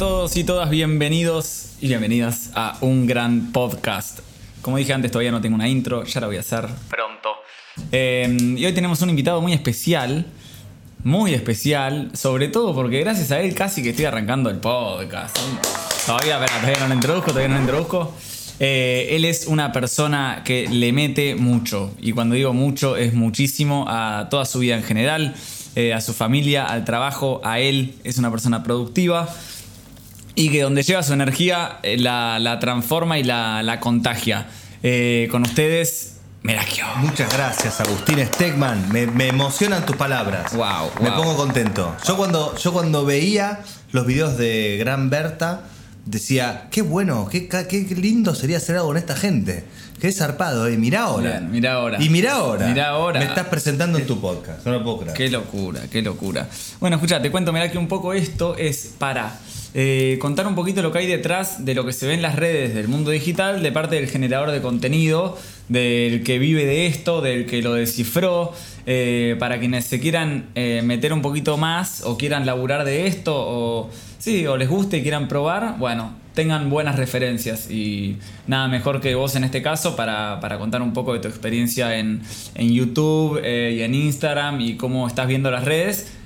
todos y todas, bienvenidos y bienvenidas a un gran podcast. Como dije antes, todavía no tengo una intro, ya la voy a hacer pronto. Eh, y hoy tenemos un invitado muy especial, muy especial, sobre todo porque gracias a él casi que estoy arrancando el podcast. Todavía, todavía no lo introduzco, todavía no lo introduzco. Eh, él es una persona que le mete mucho, y cuando digo mucho es muchísimo a toda su vida en general, eh, a su familia, al trabajo, a él, es una persona productiva y que donde lleva su energía eh, la, la transforma y la, la contagia. Eh, con ustedes, Merakio. Muchas gracias, Agustín Stegman. Me, me emocionan tus palabras. Wow, Me wow. pongo contento. Yo cuando, yo cuando veía los videos de Gran Berta, decía, qué bueno, qué, qué lindo sería hacer algo con esta gente. Qué zarpado, eh. Mirá ahora. Bien, mirá ahora. Y mirá ahora. Mirá ahora. Me estás presentando en tu podcast. No lo puedo creer. Qué locura, qué locura. Bueno, escucha, te cuento, mirá que un poco esto es para eh, contar un poquito lo que hay detrás de lo que se ve en las redes del mundo digital de parte del generador de contenido, del que vive de esto, del que lo descifró, eh, para quienes se quieran eh, meter un poquito más o quieran laburar de esto o sí, o les guste y quieran probar, bueno, tengan buenas referencias y nada mejor que vos en este caso para, para contar un poco de tu experiencia en, en YouTube y en Instagram y cómo estás viendo las redes.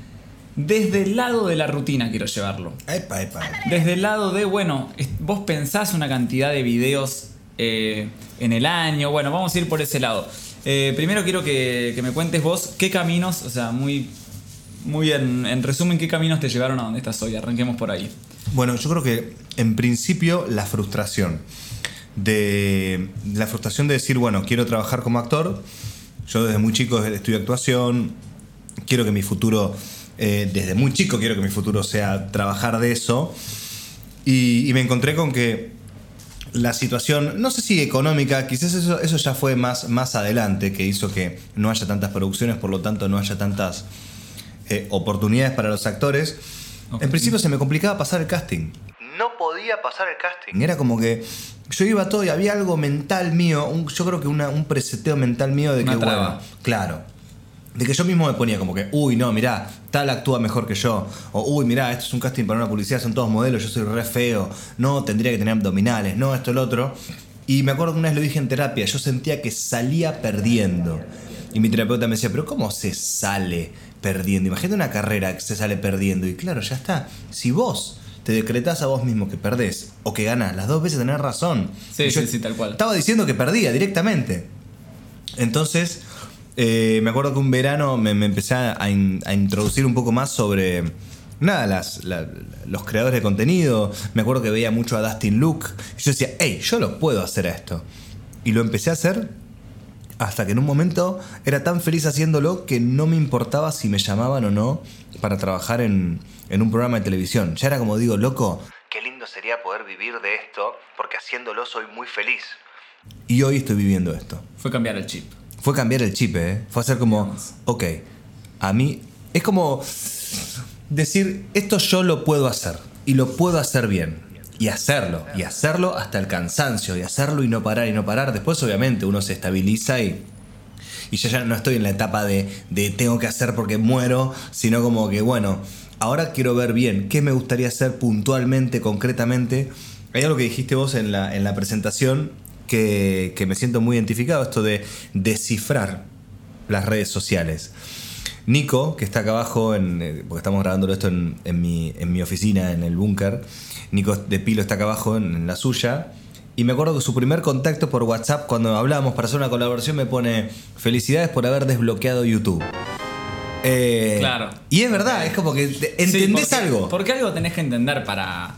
Desde el lado de la rutina quiero llevarlo. Epa, epa. Desde el lado de, bueno, vos pensás una cantidad de videos eh, en el año. Bueno, vamos a ir por ese lado. Eh, primero quiero que, que me cuentes vos qué caminos, o sea, muy, muy en, en resumen, qué caminos te llevaron a donde estás hoy. Arranquemos por ahí. Bueno, yo creo que en principio la frustración. De la frustración de decir, bueno, quiero trabajar como actor. Yo desde muy chico estudio actuación. Quiero que mi futuro, eh, desde muy chico quiero que mi futuro sea trabajar de eso. Y, y me encontré con que la situación, no sé si económica, quizás eso, eso ya fue más, más adelante, que hizo que no haya tantas producciones, por lo tanto no haya tantas eh, oportunidades para los actores. En principio se me complicaba pasar el casting. No podía pasar el casting. Era como que yo iba todo y había algo mental mío, un- yo creo que una- un preseteo mental mío de Una que, traba. bueno, claro. De que yo mismo me ponía como que, uy, no, mirá, tal actúa mejor que yo. O, uy, mirá, esto es un casting para una publicidad, son todos modelos, yo soy re feo. No, tendría que tener abdominales, no, esto, el otro. Y me acuerdo que una vez lo dije en terapia, yo sentía que salía perdiendo. Y mi terapeuta me decía, pero ¿cómo se sale perdiendo? Imagínate una carrera que se sale perdiendo. Y claro, ya está. Si vos te decretás a vos mismo que perdés o que ganás, las dos veces tenés razón. Sí, Y yo sí, sí, tal cual. Estaba diciendo que perdía directamente. Entonces, eh, me acuerdo que un verano me, me empecé a, in- a introducir un poco más sobre. Nada, las, la- los creadores de contenido. Me acuerdo que veía mucho a Dustin Luke. Y yo decía, hey, yo lo puedo hacer a esto. Y lo empecé a hacer hasta que en un momento era tan feliz haciéndolo que no me importaba si me llamaban o no para trabajar en, en un programa de televisión. Ya era como digo, loco, qué lindo sería poder vivir de esto, porque haciéndolo soy muy feliz. Y hoy estoy viviendo esto. Fue cambiar el chip. Fue cambiar el chip, ¿eh? Fue hacer como, ok, a mí es como decir, esto yo lo puedo hacer y lo puedo hacer bien. Y hacerlo, y hacerlo hasta el cansancio, y hacerlo y no parar y no parar. Después obviamente uno se estabiliza y, y yo ya no estoy en la etapa de, de tengo que hacer porque muero, sino como que bueno, ahora quiero ver bien qué me gustaría hacer puntualmente, concretamente. Hay algo que dijiste vos en la, en la presentación que, que me siento muy identificado, esto de descifrar las redes sociales. Nico, que está acá abajo, en, eh, porque estamos grabándolo esto en, en mi, en mi oficina, en el búnker. Nico de Pilo está acá abajo en, en la suya. Y me acuerdo que su primer contacto por WhatsApp, cuando hablábamos para hacer una colaboración, me pone: Felicidades por haber desbloqueado YouTube. Eh, Claro. Y es verdad, es como que te- entendés Sí, porque- algo. Porque algo tenés que entender para,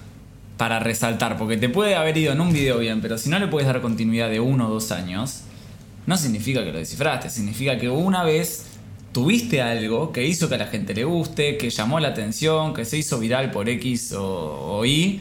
para resaltar. Porque te puede haber ido en un video bien, pero si no le puedes dar continuidad de uno o dos años, no significa que lo descifraste. Significa que una vez tuviste algo que hizo que a la gente le guste, que llamó la atención, que se hizo viral por X o, o Y,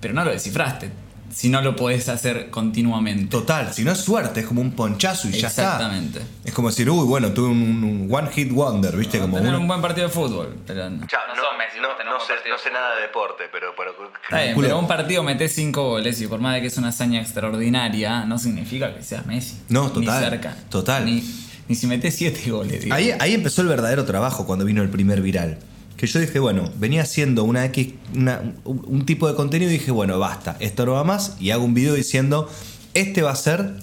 pero no lo descifraste. Si no lo podés hacer continuamente. Total, si no es suerte, es como un ponchazo y ya está. Exactamente. Es como decir, uy, bueno, tuve un, un one hit wonder, ¿viste? como Tener uno- un buen partido de fútbol. Pero no, Chao, no Messi, tenés un buen partido de fútbol. de deporte, pero... pero Está bien, pero un partido metés 5 goles y por más de que es una hazaña extraordinaria, no significa que seas Messi. No, total, Ni cerca. total. Ni, ni si metés 7 goles. Ahí, ahí empezó el verdadero trabajo cuando vino el primer viral. Que yo dije, bueno, venía haciendo una X, un tipo de contenido y dije, bueno, basta, esto no va más. Y hago un video diciendo, este va a ser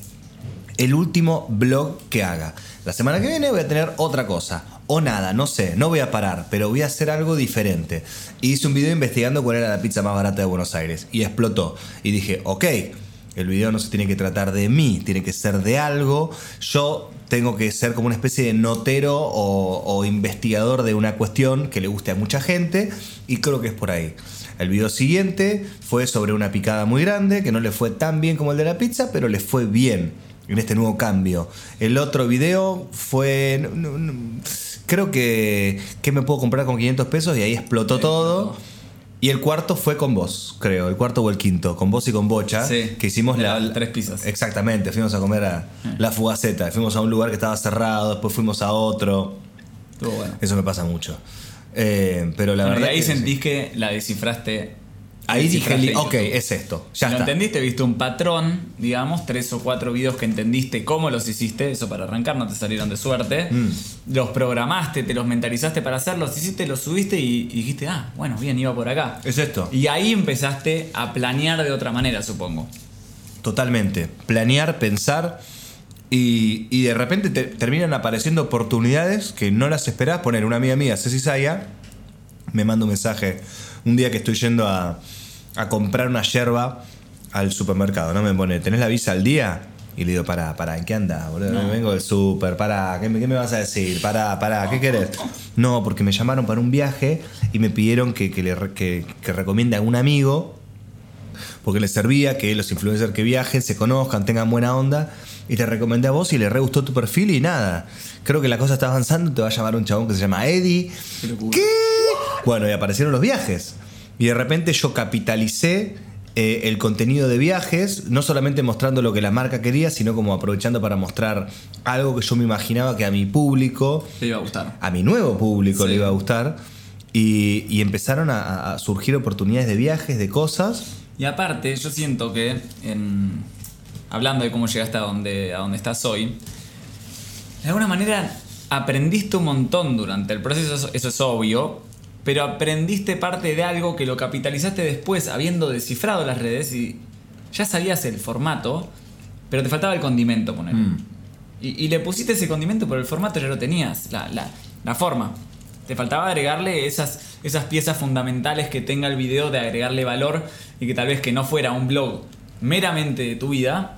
el último blog que haga. La semana que viene voy a tener otra cosa. O nada, no sé, no voy a parar, pero voy a hacer algo diferente. Y hice un video investigando cuál era la pizza más barata de Buenos Aires. Y explotó. Y dije, ok, el video no se tiene que tratar de mí, tiene que ser de algo. Yo tengo que ser como una especie de notero o, o investigador de una cuestión que le guste a mucha gente. Y creo que es por ahí. El video siguiente fue sobre una picada muy grande, que no le fue tan bien como el de la pizza, pero le fue bien en este nuevo cambio. El otro video fue... no, no, no, creo que, que me puedo comprar con 500 pesos y ahí explotó todo. Y el cuarto fue con vos, creo, el cuarto o el quinto, con vos y con Bocha, Sí, que hicimos la, tres pizzas. Exactamente, fuimos a comer a la fugaceta, fuimos a un lugar que estaba cerrado, después fuimos a otro. Estuvo bueno. Eso me pasa mucho. Eh, pero la Bueno, y verdad ahí que- sentís que la descifraste. Ahí dije, ok, es esto, ya lo está. entendiste, viste un patrón, digamos, tres o cuatro videos que entendiste cómo los hiciste, eso para arrancar no te salieron de suerte. Mm. Los programaste, te los mentalizaste para hacerlos, hiciste, los subiste y, y dijiste, ah, bueno, bien, iba por acá. Es esto. Y ahí empezaste a planear de otra manera, supongo. Totalmente. Planear, pensar y, y de repente te- terminan apareciendo oportunidades que no las esperás. Poner una amiga mía, Ceci Saya, me manda un mensaje un día que estoy yendo a, a comprar una yerba al supermercado. ¿no? Me pone, ¿tenés la visa al día? Y le digo, pará, pará, ¿en qué anda, boludo? No. Vengo del súper, pará, ¿qué, me- qué me vas a decir? Pará, pará, ¿qué querés? No, porque me llamaron para un viaje y me pidieron que, que le re- que- que recomiende a un amigo porque les servía que los influencers que viajen se conozcan, tengan buena onda. Y te recomendé a vos y le re gustó tu perfil y nada. Creo que la cosa está avanzando. Te va a llamar un chabón que se llama Eddie. ¿Qué? Bueno, y aparecieron los viajes. Y de repente yo capitalicé eh, el contenido de viajes, no solamente mostrando lo que la marca quería, sino como aprovechando para mostrar algo que yo me imaginaba que a mi público Te iba a gustar. a mi nuevo público Sí. le iba a gustar. Y, y empezaron a, a surgir oportunidades de viajes, de cosas. Y aparte, yo siento que, en- hablando de cómo llegaste a donde, a donde estás hoy, de alguna manera aprendiste un montón durante el proceso, eso, eso es obvio, pero aprendiste parte de algo que lo capitalizaste después, habiendo descifrado las redes y ya sabías el formato, pero te faltaba el condimento, poner. Mm. Y, y le pusiste ese condimento, pero el formato ya lo tenías, la, la- la forma. Te faltaba agregarle esas, esas piezas fundamentales que tenga el video, de agregarle valor y que tal vez que no fuera un blog meramente de tu vida,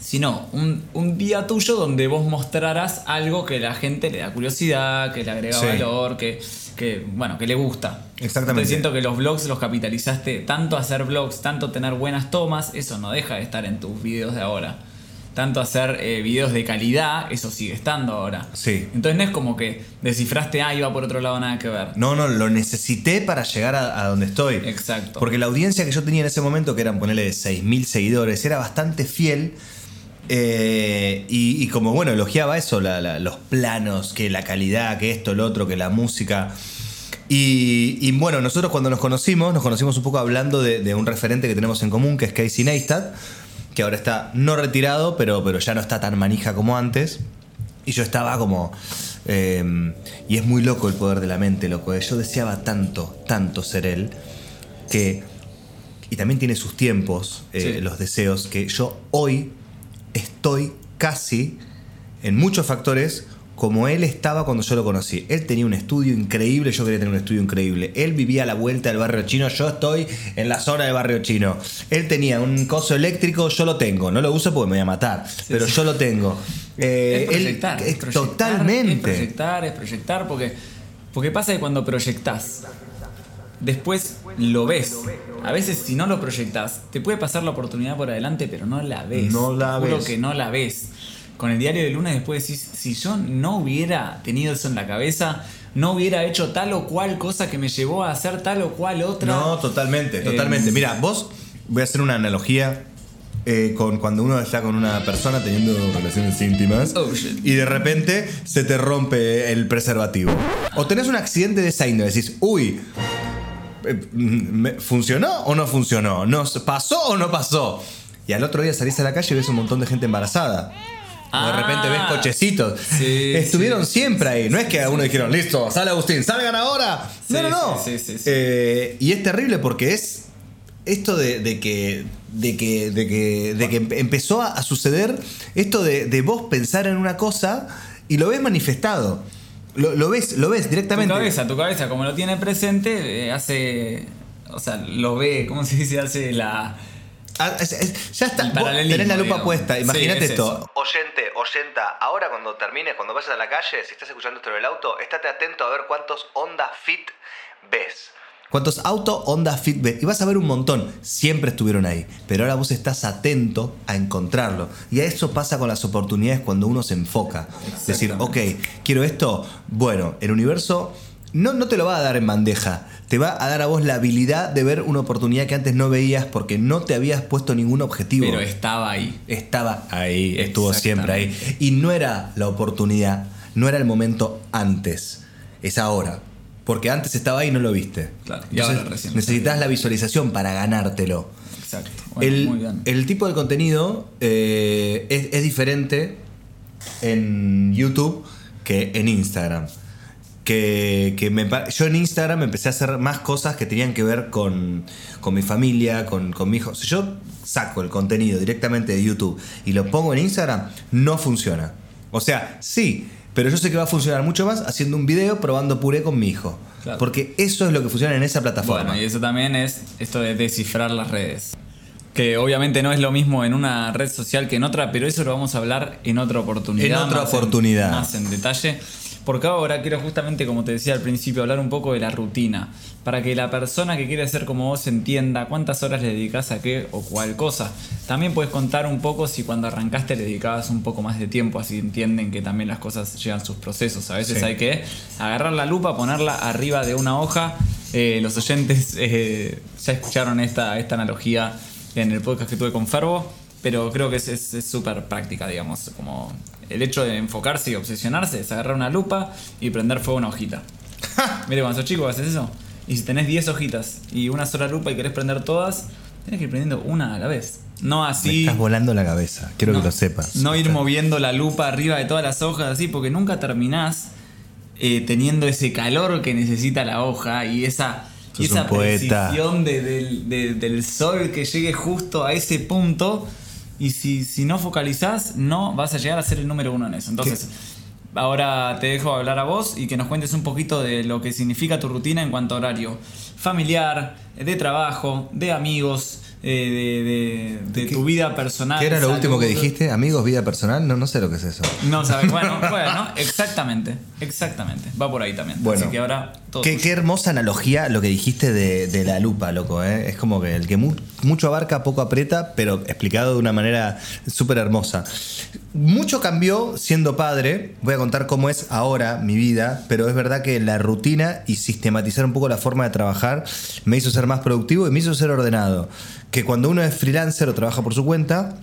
sino un, un día tuyo donde vos mostraras algo que la gente le da curiosidad, que le agrega Sí. valor, que, que, bueno, que le gusta. Exactamente. Entonces siento que los blogs los capitalizaste, tanto hacer blogs, tanto tener buenas tomas, eso no deja de estar en tus videos de ahora. Tanto hacer eh, videos de calidad, eso sigue estando ahora. Sí. Entonces no es como que descifraste, ah, iba por otro lado, nada que ver. No, no, lo necesité para llegar a, a donde estoy. Exacto. Porque la audiencia que yo tenía en ese momento, que eran ponerle de 6.000 seguidores, era bastante fiel. Eh, y, y como bueno, elogiaba eso, la- la- los planos, que la calidad, que esto, lo otro, que la música. Y, y bueno, nosotros cuando nos conocimos, nos conocimos un poco hablando de, de un referente que tenemos en común, que es Casey Neistat, que ahora está no retirado, pero, pero ya no está tan manija como antes. Y yo estaba como. eh, y es muy loco el poder de la mente, loco. eh. Yo deseaba tanto, tanto ser él, que. Y también tiene sus tiempos, eh, Sí. los deseos, que yo hoy estoy casi en muchos factores como él estaba cuando yo lo conocí. Él tenía un estudio increíble, yo quería tener un estudio increíble. Él vivía a la vuelta del barrio chino, yo estoy en la zona del barrio chino. Él tenía un coso eléctrico, yo lo tengo. No lo uso porque me voy a matar, pero yo lo tengo. Eh, es proyectar, él- es proyectar, totalmente. Es proyectar, es proyectar, porque, porque pasa que cuando proyectás, después lo ves. A veces si no lo proyectás, te puede pasar la oportunidad por adelante, pero no la ves. No la Te juro ves. que no la ves. Con el diario de lunes después decís, si yo no hubiera tenido eso en la cabeza, no hubiera hecho tal o cual cosa que me llevó a hacer tal o cual otra. No, totalmente, totalmente. Eh, Mira, vos, voy a hacer una analogía eh, con cuando uno está con una persona teniendo relaciones íntimas Oh, y de repente se te rompe el preservativo. O tenés un accidente de esa índole, decís, uy, eh, ¿me- ¿funcionó o no funcionó? ¿Nos pasó o no pasó? Y al otro día salís a la calle y ves un montón de gente embarazada. o de repente ves Ah. cochecitos. Sí, Estuvieron sí, siempre ahí. No es que a uno dijeron, listo, sale Agustín, salgan ahora. No, no, no. Eh, y es terrible porque es esto de, de que. De que, de que, de que empe- empezó a, a suceder esto de, de vos pensar en una cosa y lo ves manifestado. Lo, lo ves, lo ves Tu directamente. cabeza, tu cabeza, como lo tiene presente, eh, hace. O sea, lo ve, ¿cómo se dice? Hace la. Ah, es- es- ya está, vos tenés la lupa digamos. puesta, Sí, imagínate es esto. eso. Oyente, oyenta, ahora cuando termines, cuando vayas a la calle, si estás escuchando esto en el auto, estate atento a ver cuántos Honda Fit ves. ¿Cuántos auto Honda Fit ves? Y vas a ver un montón. Siempre estuvieron ahí. Pero ahora vos estás atento a encontrarlo. Y a eso pasa con las oportunidades cuando uno se enfoca. Decir, ok, quiero esto. Bueno, el universo no, no te lo va a dar en bandeja. Te va a dar a vos la habilidad de ver una oportunidad que antes no veías porque no te habías puesto ningún objetivo. Pero estaba ahí. Estaba ahí, estuvo siempre ahí. Y no era la oportunidad, no era el momento antes, es ahora. Porque antes estaba ahí y no lo viste. Claro, y ahora recién. necesitas la visualización para ganártelo. Exacto. Bueno, muy el, bien. el tipo de contenido eh, es, es diferente en YouTube que en Instagram. Que, que me pa- yo en Instagram empecé a hacer más cosas que tenían que ver con, con mi familia, con, con mi hijo. Si yo saco el contenido directamente de YouTube y lo pongo en Instagram, no funciona. O sea, sí, pero yo sé que va a funcionar mucho más haciendo un video probando puré con mi hijo. Claro. Porque eso es lo que funciona en esa plataforma. Bueno, y eso también es esto de descifrar las redes. Que obviamente no es lo mismo en una red social que en otra, pero eso lo vamos a hablar en otra oportunidad. En otra más oportunidad. más en detalle. Porque ahora quiero justamente, como te decía al principio, hablar un poco de la rutina. Para que la persona que quiere ser como vos entienda cuántas horas le dedicas a qué o cuál cosa. También puedes contar un poco si cuando arrancaste le dedicabas un poco más de tiempo, así entienden que también las cosas llevan sus procesos. A veces Sí. hay que agarrar la lupa, ponerla arriba de una hoja. Eh, los oyentes eh, ya escucharon esta, esta analogía en el podcast que tuve con Ferbo, pero creo que es súper práctica, digamos. Como el hecho de enfocarse y obsesionarse es agarrar una lupa y prender fuego a una hojita. Mire, cuando sos chico haces eso. Y si tenés 10 hojitas y una sola lupa y querés prender todas, tenés que ir prendiendo una a la vez. No Me así. estás volando la cabeza, quiero No, que lo sepas. No ir moviendo la lupa arriba de todas las hojas así, porque nunca terminás eh, teniendo ese calor que necesita la hoja y esa, y esa precisión de- del, de- del sol que llegue justo a ese punto. Y si, si no focalizás, no vas a llegar a ser el número uno en eso. Entonces, ahora te dejo hablar a vos y que nos cuentes un poquito de lo que significa tu rutina en cuanto a horario familiar, de trabajo, de amigos, eh, de, de- de ¿Qué- tu vida personal. ¿Qué era lo salud. último que dijiste? ¿Amigos, vida personal? No, no sé lo que es eso. No sabes, bueno, bueno, exactamente, exactamente. Va por ahí también. Bueno. Así que ahora Qué, hermosa analogía lo que dijiste de, de la lupa, loco. ¿eh? Es como que el que mu- mucho abarca, poco aprieta, pero explicado de una manera súper hermosa. Mucho cambió siendo padre. Voy a contar cómo es ahora mi vida, pero es verdad que la rutina y sistematizar un poco la forma de trabajar me hizo ser más productivo y me hizo ser ordenado. Que cuando uno es freelancer o trabaja por su cuenta,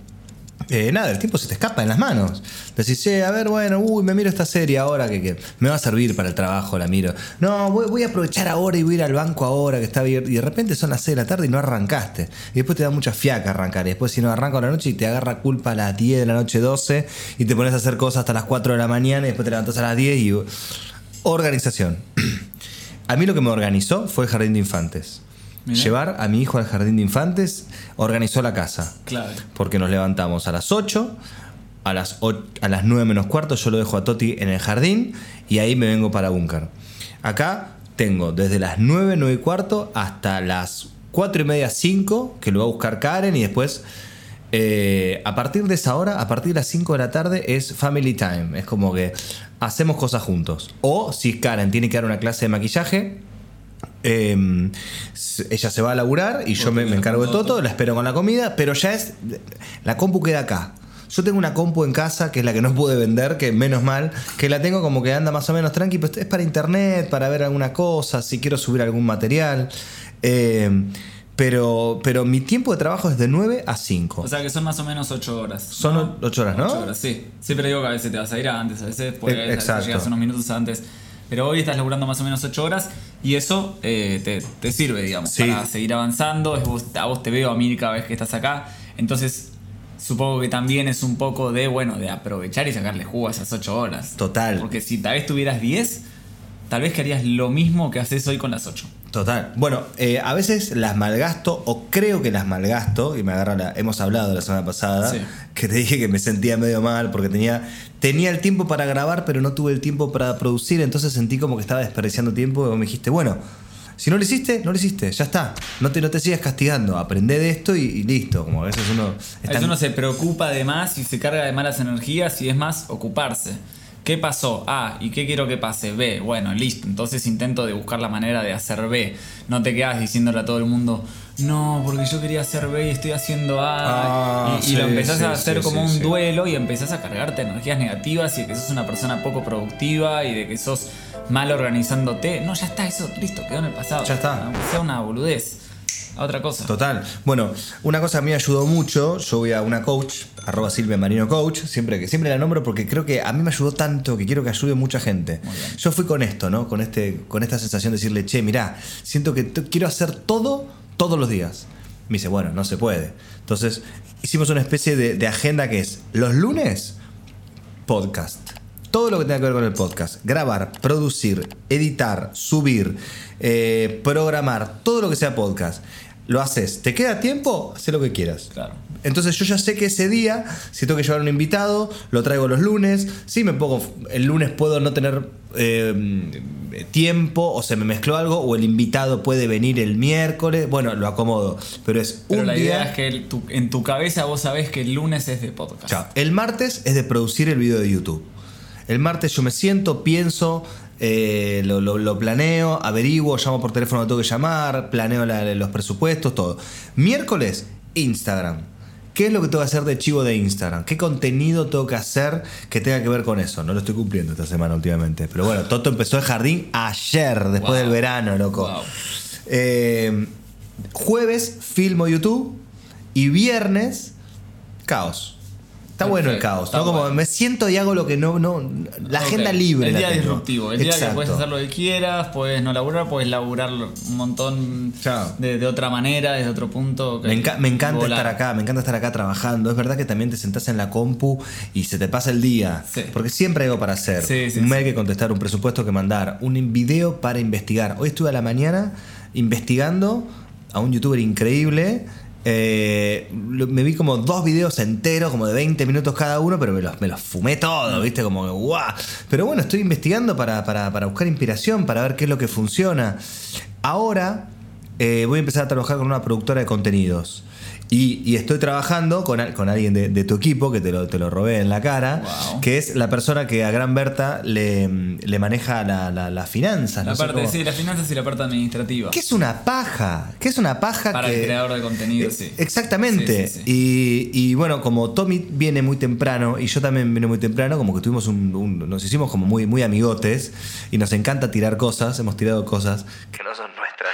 eh, nada, el tiempo se te escapa en las manos. Decís, "Che, a ver, bueno, uy, me miro esta serie ahora que, que me va a servir para el trabajo, la miro. No, voy, a aprovechar ahora y voy a ir al banco ahora que está abierto. Y de repente son las 6 de la tarde y no arrancaste. Y después te da mucha fiaca arrancar. Y después si no arranco a la noche y te agarra culpa a las 10 de la noche 12 y te pones a hacer cosas hasta las 4 de la mañana y después te levantas a las 10 y... Organización. A mí lo que me organizó fue el jardín de infantes. Mirá. Llevar a mi hijo al jardín de infantes organizó la casa. Clave. Porque nos levantamos a las 8, a las, o- a las 9 menos cuarto yo lo dejo a Toti en el jardín y ahí me vengo para Búnker. Acá tengo desde las 9, 9 y cuarto hasta las 4 y media, 5, que lo va a buscar Karen y después... eh, a partir de esa hora, a partir de las 5 de la tarde, es family time. Es como que hacemos cosas juntos. O si Karen tiene que dar una clase de maquillaje, eh, s- ella se va a laburar y yo me, me encargo de todo, la espero con la comida, pero ya es. La compu queda acá. Yo tengo una compu en casa que es la que no pude vender, que menos mal, que la tengo como que anda más o menos tranqui, pero es para internet, para ver alguna cosa, si quiero subir algún material. Eh, pero, pero mi tiempo de trabajo es de 9 a 5. O sea que son más o menos 8 horas. Son 8 horas, ¿no? 8 horas, sí. Siempre digo que a veces te vas a ir antes, a veces porque a veces llegas unos minutos antes. Pero hoy estás laburando más o menos 8 horas y eso eh, te, te sirve, digamos, Sí. para seguir avanzando. Es vos- a vos te veo, a mí cada vez que estás acá. Entonces, supongo que también es un poco de, bueno, de aprovechar y sacarle jugo a esas 8 horas. Total. Porque si tal vez tuvieras 10, tal vez que harías lo mismo que haces hoy con las 8. Total. Bueno, eh, a veces las malgasto o creo que las malgasto y me agarra la... Hemos hablado la semana pasada Sí. que te dije que me sentía medio mal porque tenía, tenía el tiempo para grabar pero no tuve el tiempo para producir, entonces sentí como que estaba desperdiciando tiempo y vos me dijiste, bueno, si no lo hiciste, no lo hiciste, ya está. No te, no te sigas castigando, aprende de esto y, y listo. Como a veces uno... A veces uno se preocupa de más y se carga de malas energías y es más ocuparse. ¿Qué pasó? A. ¿Y qué quiero que pase? B. Bueno, listo. Entonces intento de buscar la manera de hacer B. No te quedas diciéndole a todo el mundo, no, porque yo quería hacer B y estoy haciendo A. Ah, y, y lo empezás sí, a hacer sí, como un duelo y empezás a cargarte energías negativas y de que sos una persona poco productiva y de que sos mal organizándote. No, ya está, eso, listo, quedó en el pasado. Ya está. Aunque sea una boludez. A otra cosa. Total. Bueno, una cosa a mí me ayudó mucho, yo voy a una coach, arroba Silvia Marino Coach, siempre, que, siempre la nombro porque creo que a mí me ayudó tanto que quiero que ayude mucha gente. Yo fui con esto, ¿no? Con, este, con esta sensación de decirle, che, mirá, siento que quiero hacer todo todos los días. Me dice, bueno, no se puede. Entonces, hicimos una especie de, de agenda que es, los lunes, podcast. Todo lo que tenga que ver con el podcast. Grabar, producir, editar, subir, eh, programar, todo lo que sea podcast. Lo haces. ¿Te queda tiempo? Haz lo que quieras. Claro. Entonces yo ya sé que ese día, si tengo que llevar un invitado, lo traigo los lunes. Si me pongo, el lunes puedo no tener eh, tiempo o se me mezcló algo o el invitado puede venir el miércoles. Bueno, lo acomodo. Pero es Pero un la día. idea es que el- tu- en tu cabeza vos sabés que el lunes es de podcast. Chao. El martes es de producir el video de YouTube. El martes yo me siento, pienso, eh, lo, lo- lo planeo, averiguo, llamo por teléfono, tengo que llamar, planeo la- los presupuestos, todo. Miércoles, Instagram. ¿Qué es lo que tengo que hacer de chivo de Instagram? ¿Qué contenido tengo que hacer que tenga que ver con eso? No lo estoy cumpliendo esta semana últimamente. Pero bueno, Toto empezó el jardín ayer, después Wow. del verano, loco. Wow. Eh, jueves, filmo YouTube. Y viernes, caos. Está bueno el caos, ¿no? Como bueno. me siento y hago lo que no. no la agenda libre. El día disruptivo. El día que puedes hacer lo que quieras, puedes no laburar, puedes laburar un montón de, de otra manera, desde otro punto. Me, enca- me encanta volar. estar acá, me encanta estar acá trabajando. Es verdad que también te sentás en la compu y se te pasa el día. Sí. Porque siempre hay algo para hacer. Sí, sí, un mail que contestar, un presupuesto que mandar, un video para investigar. Hoy estuve a la mañana investigando a un youtuber increíble. Eh, me vi como dos videos enteros, como de 20 minutos cada uno, pero me los, fumé todo, ¿viste? Como guau. Pero bueno, estoy investigando para, para- para buscar inspiración, para ver qué es lo que funciona. Ahora eh, voy a empezar a trabajar con una productora de contenidos. Y, y estoy trabajando con, con alguien de, de tu equipo, que te lo, te lo robé en la cara, Wow. que es la persona que a Gran Berta le, le maneja la- la- las finanzas. La no parte, sí, las finanzas y la parte administrativa. ¿Qué es una paja? ¿Qué es una paja Para que- el creador de contenido, Eh, sí. Exactamente. Sí, sí, Y, y bueno, como Tommy viene muy temprano y yo también vine muy temprano, como que tuvimos un, un- nos hicimos como muy, muy amigotes y nos encanta tirar cosas, hemos tirado cosas que no son nuestras.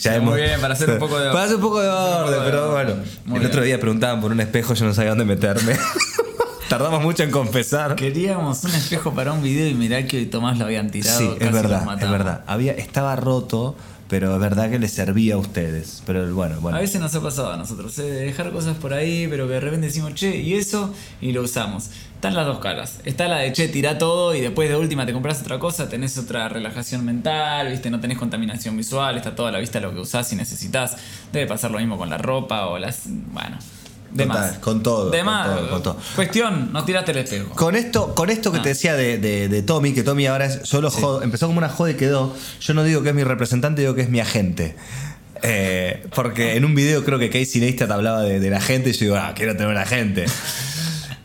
Ya Muy bien, para hacer un poco de orden. Para hacer un poco de orden, de pero bueno. Muy el otro día preguntaban por un espejo, yo no sabía dónde meterme. Tardamos mucho en confesar. Queríamos un espejo para un video y mirá que hoy Tomás lo habían tirado. Sí, casi es verdad, es verdad. Había, estaba roto, pero es verdad que le servía a ustedes. Pero bueno, bueno. A veces nos ha pasado a nosotros, ¿eh? de dejar cosas por ahí, pero que de repente decimos, che, y eso, y lo usamos. Están las dos caras. Está la de, che, tira todo y después de última te compras otra cosa, tenés otra relajación mental, viste, no tenés contaminación visual, está toda la vista lo que usás y necesitas. Debe pasar lo mismo con la ropa o las. Bueno. De Total, más. con todo, De con más. todo, con todo. Cuestión, no tiraste el espejo. Con esto, con esto que Ah. te decía de, de- de Tommy, que Tommy ahora es solo empezó como una joda y quedó. Yo no digo que es mi representante, digo que es mi agente. Eh, porque en un video creo que Casey Neistat hablaba de, de la gente y yo digo, ah, quiero tener un agente.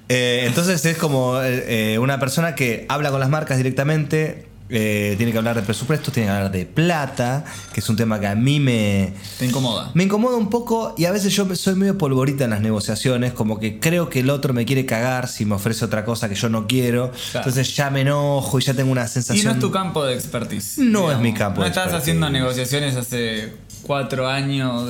Eh, entonces es como eh, una persona que habla con las marcas directamente, eh, tiene que hablar de presupuestos, tiene que hablar de plata, que es un tema que a mí me, Te incomoda. me incomoda un poco y a veces yo soy medio polvorita en las negociaciones, como que creo que el otro me quiere cagar si me ofrece otra cosa que yo no quiero. Claro. Entonces ya me enojo y ya tengo una Y sensación. no es tu campo de expertise. No es mi campo No de estás expertise. haciendo negociaciones hace cuatro años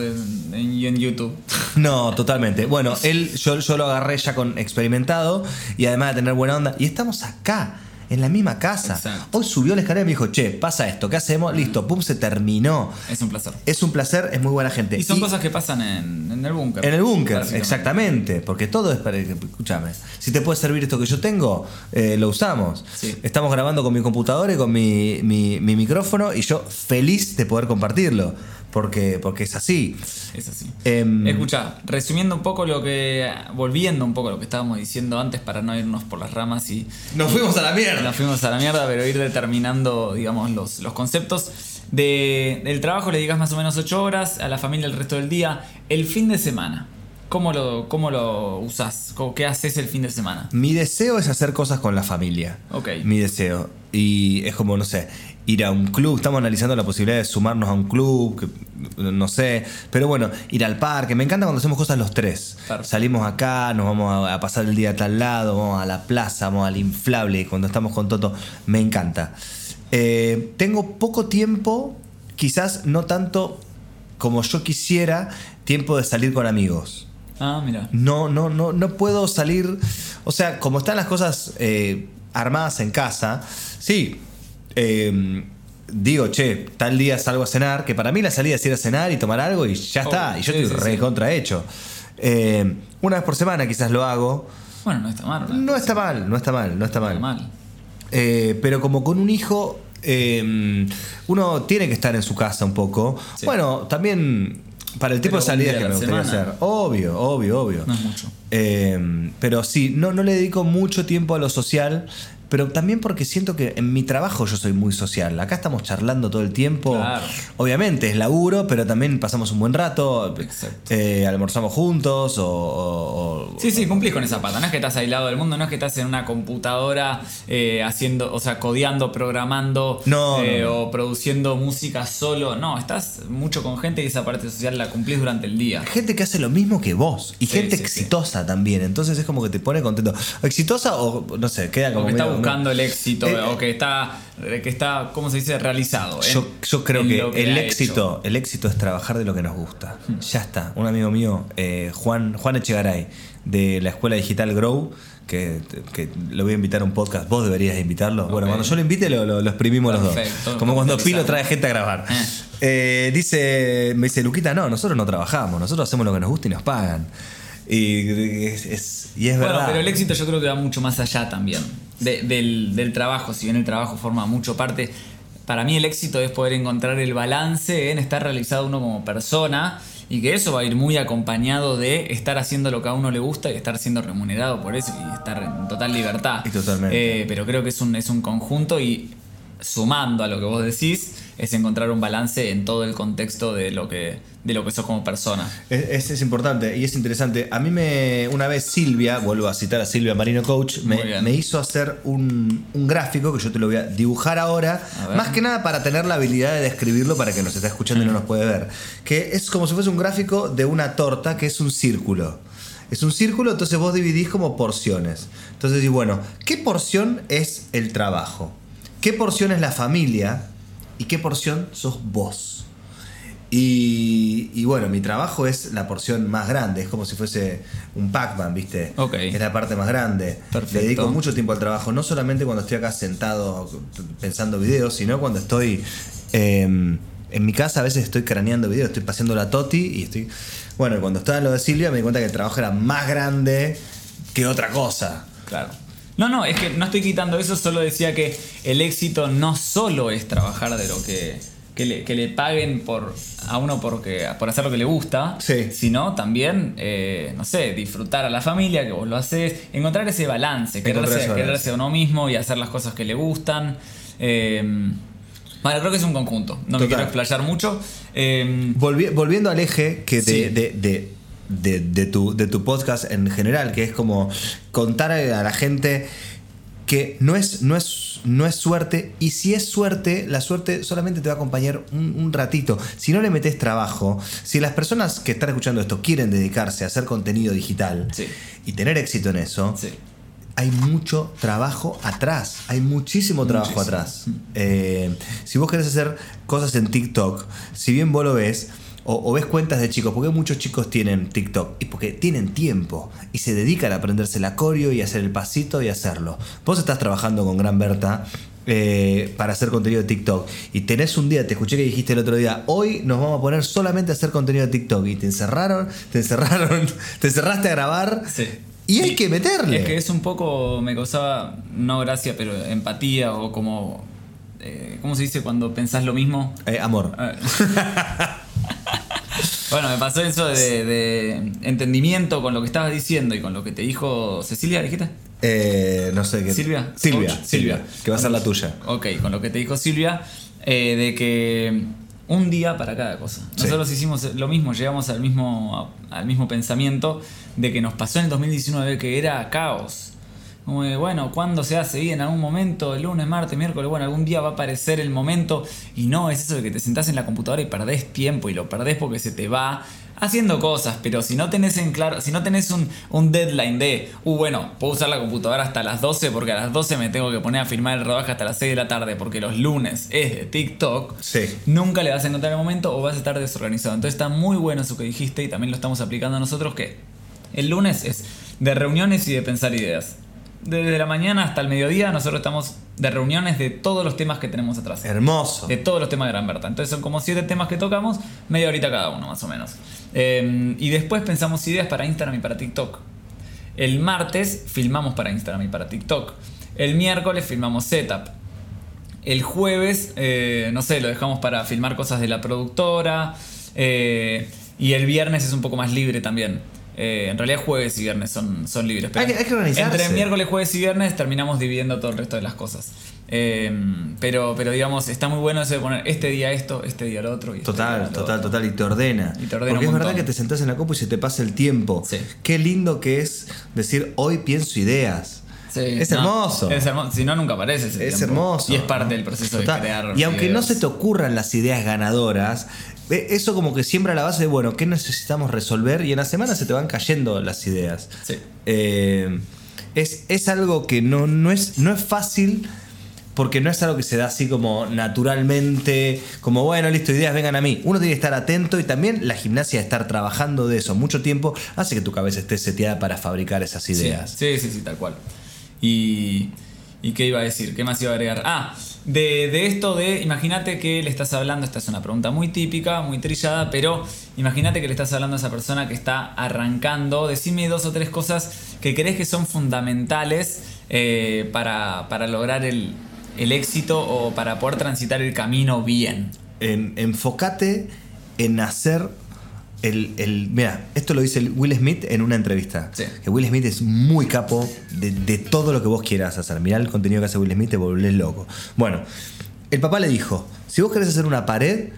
en, en YouTube. No, totalmente. Bueno, él, yo, yo lo agarré ya con experimentado y además de tener buena onda. Y estamos acá. en la misma casa. Exacto. Hoy subió la escalera y me dijo, che, pasa esto, ¿qué hacemos? Listo, pum, se terminó. Es un placer. Es un placer, es muy buena gente. Y son cosas que pasan en, en el búnker. En el búnker, exactamente. Porque todo es para. Escúchame. Si te puede servir esto que yo tengo, eh, lo usamos. Sí. Estamos grabando con mi computadora y con mi, mi- mi micrófono y yo feliz de poder compartirlo. Porque, porque es así. Es así. Em, Escucha, resumiendo un poco lo que. Volviendo un poco a lo que estábamos diciendo antes para no irnos por las ramas y. Nos fuimos a la mierda. Nos fuimos a la mierda, pero ir determinando, digamos, los, los conceptos. De, del trabajo le digas más o menos 8 horas, a la familia el resto del día. El fin de semana, ¿cómo lo, cómo lo usás? ¿Cómo- ¿Qué haces el fin de semana? Mi deseo es hacer cosas con la familia. Ok. Mi deseo. Y es como, no sé, ir a un club. Estamos analizando la posibilidad de sumarnos a un club, que, no sé. Pero bueno, ir al parque. Me encanta cuando hacemos cosas los tres. Salimos acá, nos vamos a, pasar el día a tal lado, vamos a la plaza, vamos al inflable. Cuando estamos con Toto, me encanta. Eh, tengo poco tiempo, quizás no tanto como yo quisiera, tiempo de salir con amigos. Ah, mira. No, no, no, no puedo salir. O sea, como están las cosas eh, armadas en casa, sí. Eh, digo, che, tal día salgo a cenar, que para mí la salida es ir a cenar y tomar algo y ya está. Oh, y yo sí, estoy sí, re sí. contrahecho. Eh, una vez por semana quizás lo hago. Bueno, no está mal. ¿no? No está mal, no está mal, no está Está mal. mal. Eh, pero como con un hijo, eh, uno tiene que estar en su casa un poco. Sí. Bueno, también para el tipo Pero de salidas que me gustaría hacer. Obvio, obvio, obvio. No es mucho. Eh, pero sí, no, no le dedico mucho tiempo a lo social, pero también porque siento que en mi trabajo yo soy muy social. Acá estamos charlando todo el tiempo. Claro. Obviamente es laburo, pero también pasamos un buen rato. Exacto. Eh, almorzamos juntos o, o- o- Sí, sí, cumplís con esa pata. No es que estás aislado del mundo, no es que estás en una computadora eh, haciendo, o sea, codeando, programando No, eh, no. o produciendo música solo. No, estás mucho con gente y esa parte social la cumplís durante el día. Gente que hace lo mismo que vos y Sí, gente sí, sí. exitosa también. Entonces es como que te pone contento. Exitosa o no sé, queda como medio- buscando el éxito, Eh, o que está, que está, ¿cómo se dice? Realizado. en- Yo, creo que, el éxito, el éxito es trabajar de lo que nos gusta. Hmm. Ya está. Un amigo mío, eh, Juan, Juan Echegaray, de la escuela digital Grow, que, que lo voy a invitar a un podcast. Vos deberías invitarlo. Bueno, cuando yo lo invite, lo, lo- lo exprimimos los Perfecto. dos. Como cuando Pilo trae gente a grabar. Eh. Eh, dice, me dice, Luquita, no, nosotros no trabajamos, nosotros hacemos lo que nos gusta y nos pagan. Y es, es- y es Bueno, verdad. pero el éxito yo creo que va mucho más allá también de- del, del trabajo, si bien el trabajo forma mucho parte. Para mí el éxito es poder encontrar el balance en estar realizado uno como persona y que eso va a ir muy acompañado de estar haciendo lo que a uno le gusta y estar siendo remunerado por eso y estar en total libertad. Y totalmente. Eh, pero creo que es un, es un conjunto y sumando a lo que vos decís es encontrar un balance en todo el contexto de lo que, de lo que sos como persona. Es, es- importante y es interesante. A mí me una vez Silvia, vuelvo a citar a Silvia Marino Coach, me, hizo hacer un, un gráfico que yo te lo voy a dibujar ahora, A más que nada para tener la habilidad de describirlo para que nos está escuchando y no nos puede ver. Que es como si fuese un gráfico de una torta que es un círculo. Es un círculo, entonces vos dividís como porciones. Entonces decís, bueno, ¿qué porción es el trabajo? ¿Qué porción es la familia? ¿Y qué porción sos vos? Y, y bueno, mi trabajo es la porción más grande, es como si fuese un Pac-Man, ¿viste? Ok. Es la parte más grande. Perfecto. Le dedico mucho tiempo al trabajo, no solamente cuando estoy acá sentado pensando videos, sino cuando estoy eh, en mi casa, a veces estoy craneando videos, estoy paseando la Toti y estoy... Bueno, cuando estaba en lo de Silvia me di cuenta que el trabajo era más grande que otra cosa. Claro. No, no, es que no estoy quitando eso, solo decía que el éxito no solo es trabajar de lo que, que, le, que le paguen por, a uno porque, por hacer lo que le gusta, Sí. sino también, eh, no sé, disfrutar a la familia, que vos lo haces, encontrar ese balance, quererse, a uno mismo y hacer las cosas que le gustan. Eh, bueno, creo que es un conjunto, no me quiero explayar mucho. Eh, Volvi- volviendo al eje que de, Sí. de- de- de- de tu, de tu podcast en general, que es como contar a la gente que no es, no es, no es suerte, y si es suerte, la suerte solamente te va a acompañar un, un ratito. Si no le metes trabajo, si las personas que están escuchando esto quieren dedicarse a hacer contenido digital Sí. y tener éxito en eso, sí. hay mucho trabajo atrás. Hay muchísimo trabajo Muchísimo. atrás. Eh, si vos querés hacer cosas en TikTok, si bien vos lo ves, o, o ves cuentas de chicos, porque muchos chicos tienen TikTok, y porque tienen tiempo y se dedican a aprenderse el acorio y hacer el pasito y hacerlo. Vos estás trabajando con Gran Berta eh, para hacer contenido de TikTok y tenés un día, te escuché que dijiste el otro día, hoy nos vamos a poner solamente a hacer contenido de TikTok y te encerraron, te encerraron, te encerraste a grabar. Sí. Y hay Sí. que meterle. Es que es un poco, me causaba, no gracia, pero empatía o como, eh, ¿cómo se dice cuando pensás lo mismo? Eh, amor. Bueno, me pasó eso de, de entendimiento con lo que estabas diciendo y con lo que te dijo Cecilia, dijiste. Eh, no sé qué. Silvia. Silvia, Coach, Silvia, que va a ser la tuya. Ok, con lo que te dijo Silvia, eh, de que un día para cada cosa. Sí. Nosotros hicimos lo mismo, llegamos al mismo, al mismo pensamiento de que nos pasó en el 2019 que era caos. Como de, bueno, ¿cuándo se hace? Y en algún momento, el lunes, martes, miércoles, bueno, algún día va a aparecer el momento. Y no, es eso de que te sentás en la computadora y perdés tiempo y lo perdés porque se te va haciendo cosas. Pero si no tenés en claro, si no tenés un, un deadline de, uh, bueno, puedo usar la computadora hasta las 12 porque a las 12 me tengo que poner a firmar el rodaje hasta las 6 de la tarde porque los lunes es de TikTok. Sí. Nunca le vas a encontrar el momento o vas a estar desorganizado. Entonces está muy bueno eso que dijiste y también lo estamos aplicando nosotros que el lunes es de reuniones y de pensar ideas. Desde la mañana hasta el mediodía nosotros estamos de reuniones de todos los temas que tenemos atrás. Hermoso. De todos los temas de Gran Berta. Entonces son como siete temas que tocamos, media horita cada uno más o menos. Eh, y después pensamos ideas para Instagram y para TikTok. El martes filmamos para Instagram y para TikTok. El miércoles filmamos setup. El jueves, eh, no sé, lo dejamos para filmar cosas de la productora. eh, y el viernes es un poco más libre también. Eh, en realidad jueves y viernes son, son libres. pero Hay que- hay que organizarse. Entre miércoles, jueves y viernes terminamos dividiendo todo el resto de las cosas. Eh, pero, pero digamos, está muy bueno eso de poner este día esto, este día lo otro. Y este Total, lo total, otro. total. Y te ordena. Y te ordena Porque es verdad que te sentás en la copa y se te pasa el tiempo. Sí. Qué lindo que es decir, hoy pienso ideas. Sí, es no, hermoso. Es hermoso. Si no, nunca aparece ese Es tiempo. hermoso. Y es parte del proceso Total. de crear. Y aunque no se te ocurran las ideas ganadoras, eso como que siembra la base de, bueno, ¿qué necesitamos resolver? Y en la semana se te van cayendo las ideas. Sí. Eh, es, es algo que no, no, es, no es fácil porque no es algo que se da así como naturalmente, como bueno, listo, ideas vengan a mí. Uno tiene que estar atento y también la gimnasia, estar trabajando de eso mucho tiempo, hace que tu cabeza esté seteada para fabricar esas ideas. Sí, sí, sí, tal cual. Y, ¿Y qué iba a decir? ¿Qué más iba a agregar? Ah, de, de esto de, imagínate que le estás hablando, esta es una pregunta muy típica, muy trillada, pero imagínate que le estás hablando a esa persona que está arrancando, decime dos o tres cosas que crees que son fundamentales eh, para, para lograr el, el éxito o para poder transitar el camino bien. En- enfócate en hacer el, el- Mira, esto lo dice Will Smith en una entrevista. Sí. Que Will Smith es muy capo de, de todo lo que vos quieras hacer. Mirá el contenido que hace Will Smith, te volvés loco. Bueno, el papá le dijo: si vos querés hacer una pared,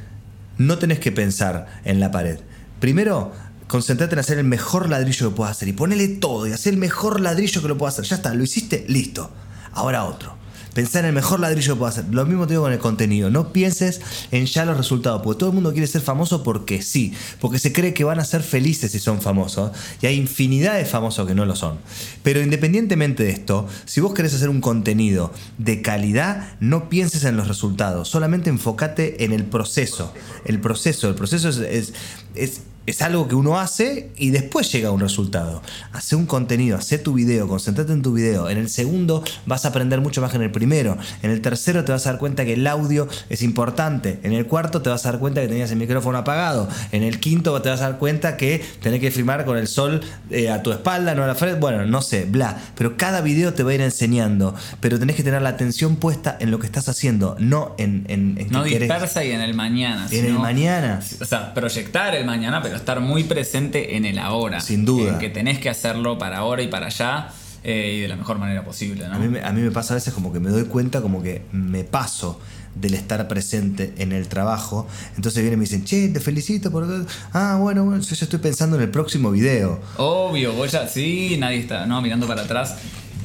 no tenés que pensar en la pared. Primero, concentrate en hacer el mejor ladrillo que puedas hacer y ponele todo y hacer el mejor ladrillo que lo puedas hacer. Ya está, lo hiciste, listo. Ahora otro. Pensar en el mejor ladrillo que puedas hacer. Lo mismo te digo con el contenido. No pienses en ya los resultados. Porque todo el mundo quiere ser famoso porque sí. Porque se cree que van a ser felices si son famosos. Y hay infinidad de famosos que no lo son. Pero independientemente de esto, si vos querés hacer un contenido de calidad, no pienses en los resultados. Solamente enfócate en el proceso. El proceso. El proceso es, es, es es algo que uno hace y después llega a un resultado. Hace un contenido, hace tu video, concentrate en tu video. En el segundo vas a aprender mucho más que en el primero. En el tercero te vas a dar cuenta que el audio es importante. En el cuarto te vas a dar cuenta que tenías el micrófono apagado. En el quinto te vas a dar cuenta que tenés que filmar con el sol eh, a tu espalda, no a la frente. Bueno, no sé, bla. Pero cada video te va a ir enseñando. Pero tenés que tener la atención puesta en lo que estás haciendo, no en, en, en No querés- dispersa y en el mañana. En el mañana. O sea, proyectar el mañana, pero estar muy presente en el ahora. Sin duda. En que tenés que hacerlo para ahora y para allá eh, y de la mejor manera posible, ¿no? A mí, me- a mí me pasa a veces como que me doy cuenta como que me paso del estar presente en el trabajo. Entonces vienen y me dicen, che, te felicito por... Ah, bueno, bueno, yo ya estoy pensando en el próximo video. Obvio, vos ya, sí, nadie está, no, mirando para atrás.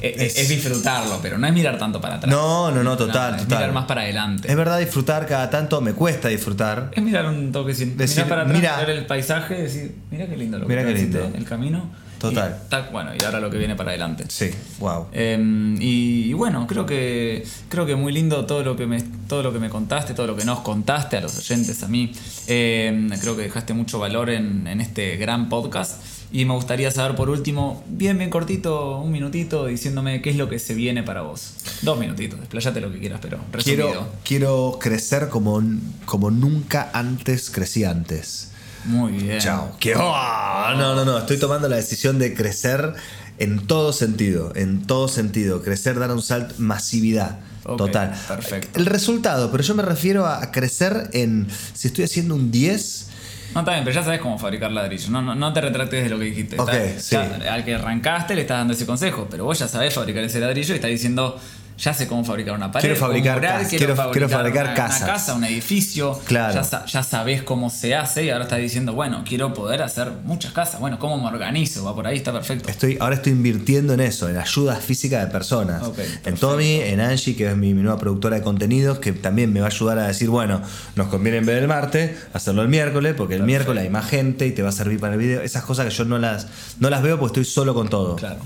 Eh, eh, Es- Es, disfrutarlo, pero no es mirar tanto para atrás. No, no, no, total, es total. mirar más para adelante. Es verdad, disfrutar cada tanto me cuesta disfrutar. Es mirar un toque sin Decir, mirar para atrás, mira. ver el paisaje, decir, mira qué lindo lo Mira que qué transité, lindo. el camino. Total. Y, bueno, y ahora lo que viene para adelante. Sí, wow. Eh, y, y bueno, creo que creo que muy lindo todo lo que me todo lo que me contaste, todo lo que nos contaste a los oyentes, a mí. Eh, creo que dejaste mucho valor en, en este gran podcast. Y me gustaría saber por último, bien, bien cortito, un minutito, diciéndome qué es lo que se viene para vos. Dos minutitos, desplayate lo que quieras, pero resumido. Quiero, quiero crecer como, como nunca antes crecí antes. Muy bien. Chao. Que- ¡Oh! No, no, no. Estoy tomando la decisión de crecer en todo sentido. En todo sentido. Crecer, dar un salto, masividad. Total. perfecto. El resultado, pero yo me refiero a crecer en. Si estoy haciendo un 10. No, está bien, pero ya sabes cómo fabricar ladrillos. No, no, no te retractes de lo que dijiste. Ok, Está- sí. ya- al que arrancaste le estás dando ese consejo, pero vos ya sabés fabricar ese ladrillo y estás diciendo, ya sé cómo fabricar una pared. Quiero fabricar mural, casas, quiero- quiero fabricar una, casas. Una casa, un edificio. Claro. Ya, ya sabés cómo se hace y ahora estás diciendo, bueno, quiero poder hacer muchas casas. Bueno, ¿cómo me organizo? Va por ahí, está perfecto. Estoy, ahora estoy invirtiendo en eso, en ayuda física de personas. Ok, en. Tommy, en Angie, que es mi, mi nueva productora de contenidos, que también me va a ayudar a decir, bueno, nos conviene en vez del martes, hacerlo el miércoles, porque el miércoles hay más gente y te va a servir para el video. Esas cosas que yo no las, no las veo porque estoy solo con todo. Claro.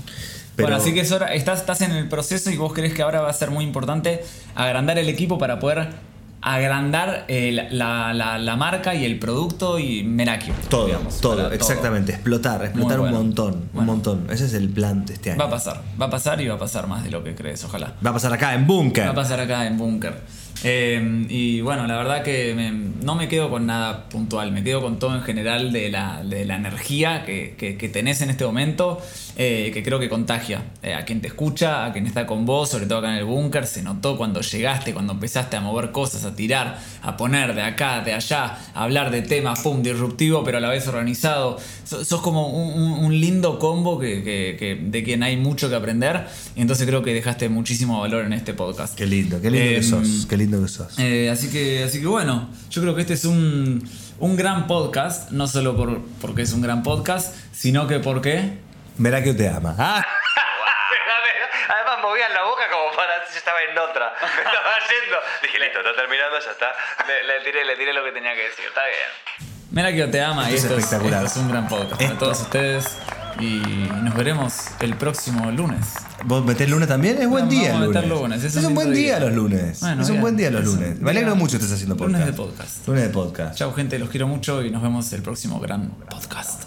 Pero- Bueno, así que es hora, estás, estás en el proceso y vos crees que ahora va a ser muy importante agrandar el equipo para poder agrandar eh, la, la- la marca y el producto y Merakio. Todo, digamos, todo, exactamente. Explotar, explotar un montón, un Bueno. montón. Ese es el plan de este año. Va a pasar, va a pasar y va a pasar más de lo que crees, ojalá. Va a pasar acá en Bunker. Va a pasar acá en Bunker. Eh, y bueno, la verdad que me- no me quedo con nada puntual, me quedo con todo en general de la, de la energía que, que- que tenés en este momento, eh, que creo que contagia eh, a quien te escucha, a quien está con vos, sobre todo acá en el búnker. Se notó cuando llegaste, cuando empezaste a mover cosas, a tirar, a poner de acá, de allá, a hablar de temas, pum, disruptivo, pero a la vez organizado. So- sos como un, lindo combo que, que- que- de quien hay mucho que aprender. Y entonces creo que dejaste muchísimo valor en este podcast. Qué lindo, qué lindo que Em, sos. Qué lindo que sos. Eh, así, que, así que bueno, yo creo que este es un, un gran podcast, no solo por, porque es un gran podcast, sino que porque... Verá que te ama. Ah, Además movían la boca como para yo estaba en otra. Me estaba yendo. Dije, listo, está terminando, ya está. Le, le tiré, le tiré lo que tenía que decir, está bien. Mira que te ama y Esto es esto es, espectacular. esto es un gran podcast para todos ustedes y nos veremos el próximo lunes. ¿Vos metés lunes también? Es buen Vamos día a el lunes. meter lunes, Es, es un buen día día. los lunes. Bueno, es un bien. buen día los Es un lunes. Me alegro mucho que estés haciendo podcast. Lunes de podcast. Lunes de podcast. Chao gente, los quiero mucho y nos vemos el próximo gran podcast.